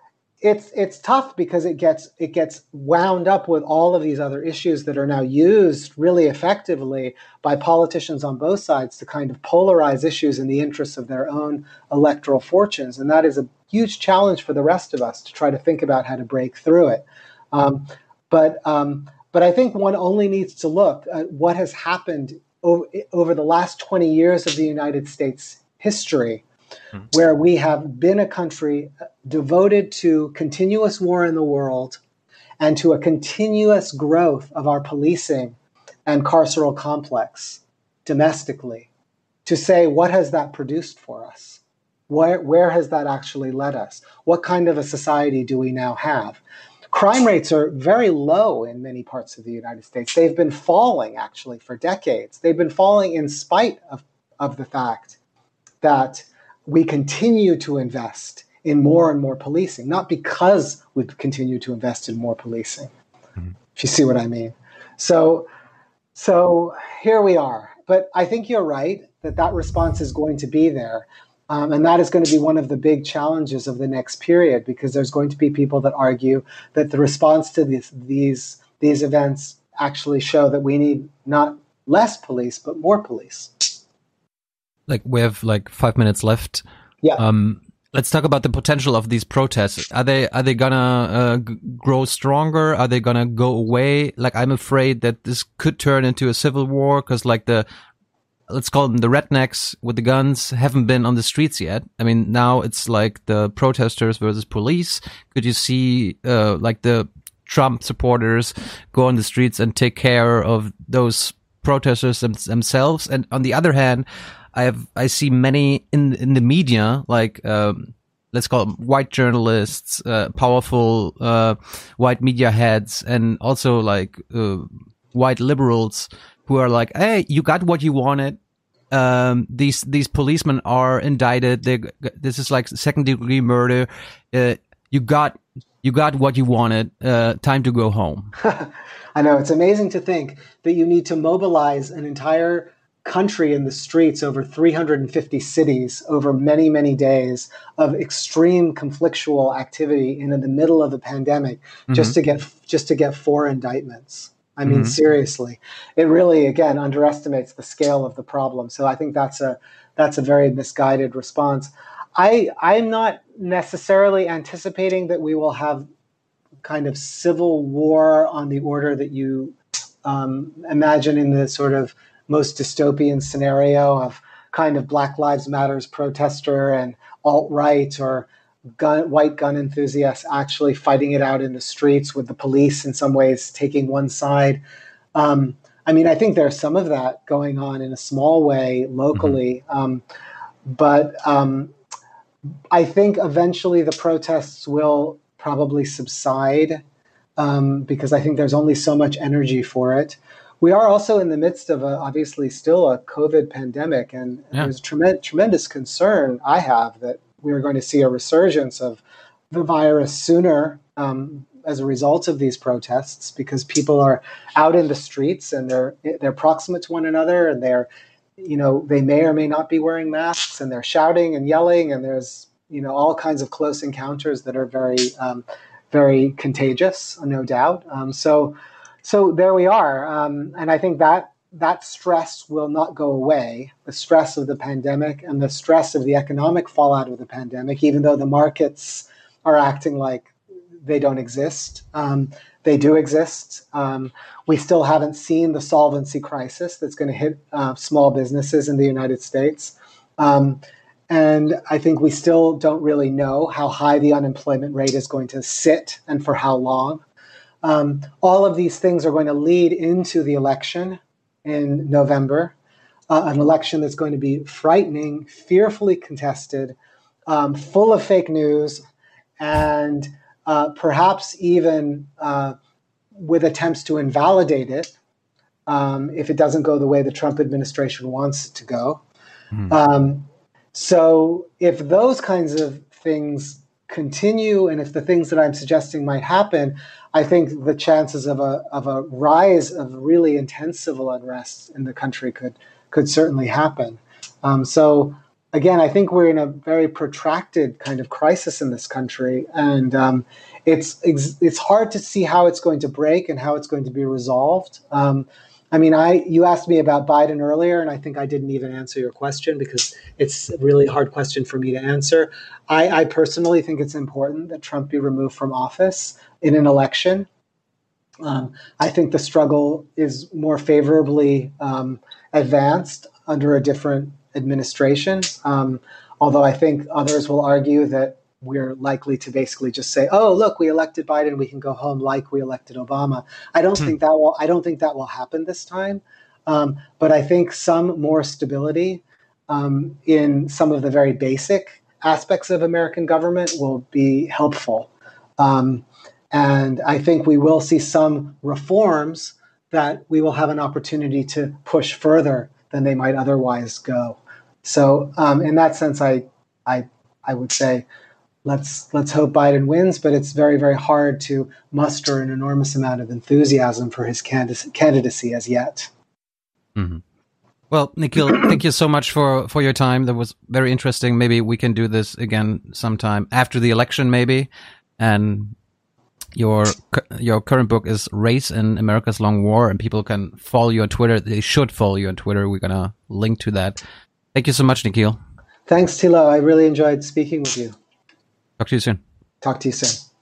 it's it's tough because it gets it gets wound up with all of these other issues that are now used really effectively by politicians on both sides to kind of polarize issues in the interests of their own electoral fortunes, and that is a huge challenge for the rest of us to try to think about how to break through it. Um, but um, but I think one only needs to look at what has happened over, over the last 20 years of the United States history, mm-hmm. where we have been a country devoted to continuous war in the world and to a continuous growth of our policing and carceral complex domestically to say what has that produced for us where, where has that actually led us what kind of a society do we now have Crime rates are very low in many parts of the United States. They've been falling actually for decades. They've been falling in spite of, of the fact that we continue to invest in more and more policing, not because we continue to invest in more policing. Mm-hmm. If you see what I mean. So, so here we are. But I think you're right that that response is going to be there. Um, and that is going to be one of the big challenges of the next period because there's going to be people that argue that the response to these these these events actually show that we need not less police but more police.
Like we have like five minutes left.
Yeah.
Um, let's talk about the potential of these protests. Are they are they gonna uh, grow stronger? Are they gonna go away? Like I'm afraid that this could turn into a civil war because like the let's call them the rednecks with the guns haven't been on the streets yet. I mean, now it's like the protesters versus police. Could you see, uh, like the Trump supporters go on the streets and take care of those protesters them themselves? And on the other hand, I have, I see many in, in the media, like, um, let's call them white journalists, uh, powerful, uh, white media heads, and also like, uh, white liberals who are like, "Hey, you got what you wanted. Um, these these policemen are indicted. They, this is like second degree murder. Uh, you got you got what you wanted. Uh, time to go home."
I know it's amazing to think that you need to mobilize an entire country in the streets over 350 cities over many many days of extreme conflictual activity and in the middle of a pandemic mm-hmm. just to get just to get four indictments I mean, mm-hmm. seriously, it really again underestimates the scale of the problem. So I think that's a that's a very misguided response. I I'm not necessarily anticipating that we will have kind of civil war on the order that you um, imagine in the sort of most dystopian scenario of kind of Black Lives Matters protester and alt right or gun, white gun enthusiasts actually fighting it out in the streets with the police in some ways taking one side. Um, I mean, I think there's some of that going on in a small way locally, mm-hmm. um, but um, I think eventually the protests will probably subside um, because I think there's only so much energy for it. We are also in the midst of a, obviously still a COVID pandemic, and yeah. there's tremendous, tremendous concern I have that we are going to see a resurgence of the virus sooner um, as a result of these protests because people are out in the streets and they're they're proximate to one another and they're you know they may or may not be wearing masks and they're shouting and yelling and there's you know all kinds of close encounters that are very um, very contagious no doubt um, so so there we are um, and i think that that stress will not go away the stress of the pandemic and the stress of the economic fallout of the pandemic, even though the markets are acting like they don't exist. Um, they do exist. Um, we still haven't seen the solvency crisis that's going to hit uh, small businesses in the United States. Um, and I think we still don't really know how high the unemployment rate is going to sit and for how long. Um, all of these things are going to lead into the election in November, uh, an election that's going to be frightening, fearfully contested, um, full of fake news, and uh, perhaps even uh, with attempts to invalidate it um, if it doesn't go the way the Trump administration wants it to go. Um, so, if those kinds of things continue, and if the things that I'm suggesting might happen, I think the chances of a of a rise of really intense civil unrest in the country could could certainly happen. Um, so again, I think we're in a very protracted kind of crisis in this country, and um, it's it's hard to see how it's going to break and how it's going to be resolved. Um, I mean, I you asked me about Biden earlier, and I think I didn't even answer your question because it's a really hard question for me to answer. I, I personally think it's important that Trump be removed from office in an election. Um, I think the struggle is more favorably um, advanced under a different administration. Um, although I think others will argue that we're likely to basically just say, "Oh, look, we elected Biden. We can go home like we elected Obama." I don't hmm. think that will. I don't think that will happen this time. Um, but I think some more stability um, in some of the very basic aspects of American government will be helpful. Um, and I think we will see some reforms that we will have an opportunity to push further than they might otherwise go. So, um, in that sense, I, I, I would say let's let's hope Biden wins, but it's very very hard to muster an enormous amount of enthusiasm for his candidacy as yet.
Mm-hmm. Well, Nikhil, thank you so much for for your time. That was very interesting. Maybe we can do this again sometime after the election, maybe. And your your current book is Race and America's Long War, and people can follow you on Twitter. They should follow you on Twitter. We're gonna link to that. Thank you so much, Nikhil.
Thanks, Thilo. I really enjoyed speaking with you.
Talk to you soon.
Talk to you soon.